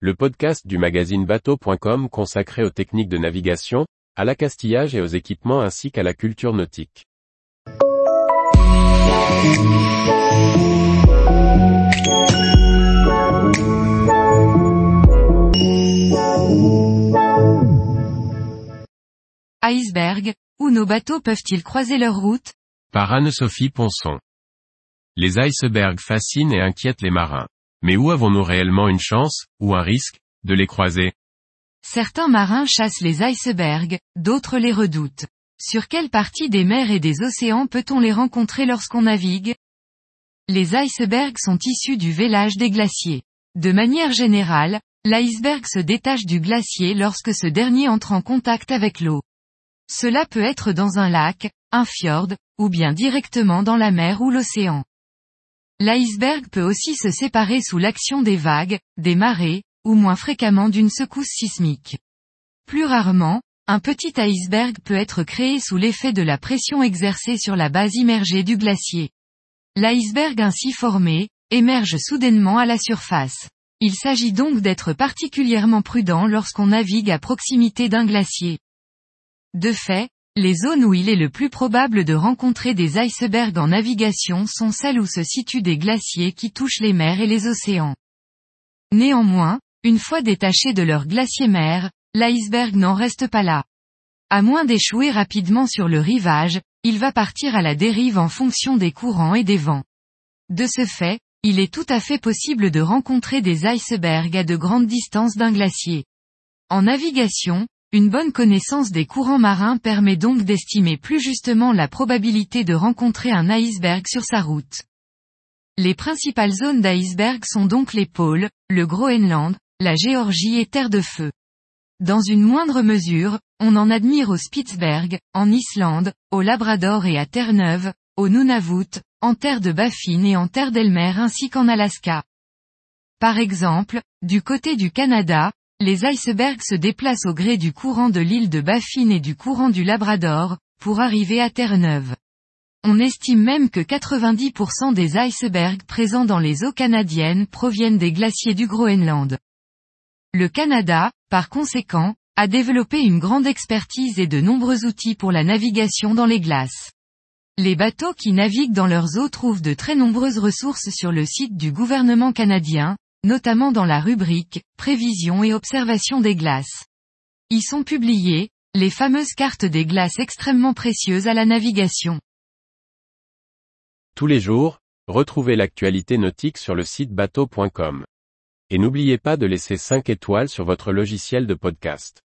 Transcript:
le podcast du magazine bateau.com consacré aux techniques de navigation, à l'accastillage et aux équipements ainsi qu'à la culture nautique. Iceberg, où nos bateaux peuvent-ils croiser leur route? Par Anne-Sophie Ponson. Les icebergs fascinent et inquiètent les marins. Mais où avons-nous réellement une chance, ou un risque, de les croiser? Certains marins chassent les icebergs, d'autres les redoutent. Sur quelle partie des mers et des océans peut-on les rencontrer lorsqu'on navigue? Les icebergs sont issus du vélage des glaciers. De manière générale, l'iceberg se détache du glacier lorsque ce dernier entre en contact avec l'eau. Cela peut être dans un lac, un fjord, ou bien directement dans la mer ou l'océan. L'iceberg peut aussi se séparer sous l'action des vagues, des marées, ou moins fréquemment d'une secousse sismique. Plus rarement, un petit iceberg peut être créé sous l'effet de la pression exercée sur la base immergée du glacier. L'iceberg ainsi formé, émerge soudainement à la surface. Il s'agit donc d'être particulièrement prudent lorsqu'on navigue à proximité d'un glacier. De fait, les zones où il est le plus probable de rencontrer des icebergs en navigation sont celles où se situent des glaciers qui touchent les mers et les océans. Néanmoins, une fois détaché de leur glacier-mer, l'iceberg n'en reste pas là. À moins d'échouer rapidement sur le rivage, il va partir à la dérive en fonction des courants et des vents. De ce fait, il est tout à fait possible de rencontrer des icebergs à de grandes distances d'un glacier. En navigation, une bonne connaissance des courants marins permet donc d'estimer plus justement la probabilité de rencontrer un iceberg sur sa route. Les principales zones d'iceberg sont donc les pôles, le Groenland, la Géorgie et Terre de Feu. Dans une moindre mesure, on en admire au Spitzberg, en Islande, au Labrador et à Terre-Neuve, au Nunavut, en Terre de Baffin et en Terre d'Elmer ainsi qu'en Alaska. Par exemple, du côté du Canada, les icebergs se déplacent au gré du courant de l'île de Baffin et du courant du Labrador, pour arriver à Terre-Neuve. On estime même que 90% des icebergs présents dans les eaux canadiennes proviennent des glaciers du Groenland. Le Canada, par conséquent, a développé une grande expertise et de nombreux outils pour la navigation dans les glaces. Les bateaux qui naviguent dans leurs eaux trouvent de très nombreuses ressources sur le site du gouvernement canadien, notamment dans la rubrique Prévision et observation des glaces. Y sont publiées, les fameuses cartes des glaces extrêmement précieuses à la navigation. Tous les jours, retrouvez l'actualité nautique sur le site bateau.com. Et n'oubliez pas de laisser 5 étoiles sur votre logiciel de podcast.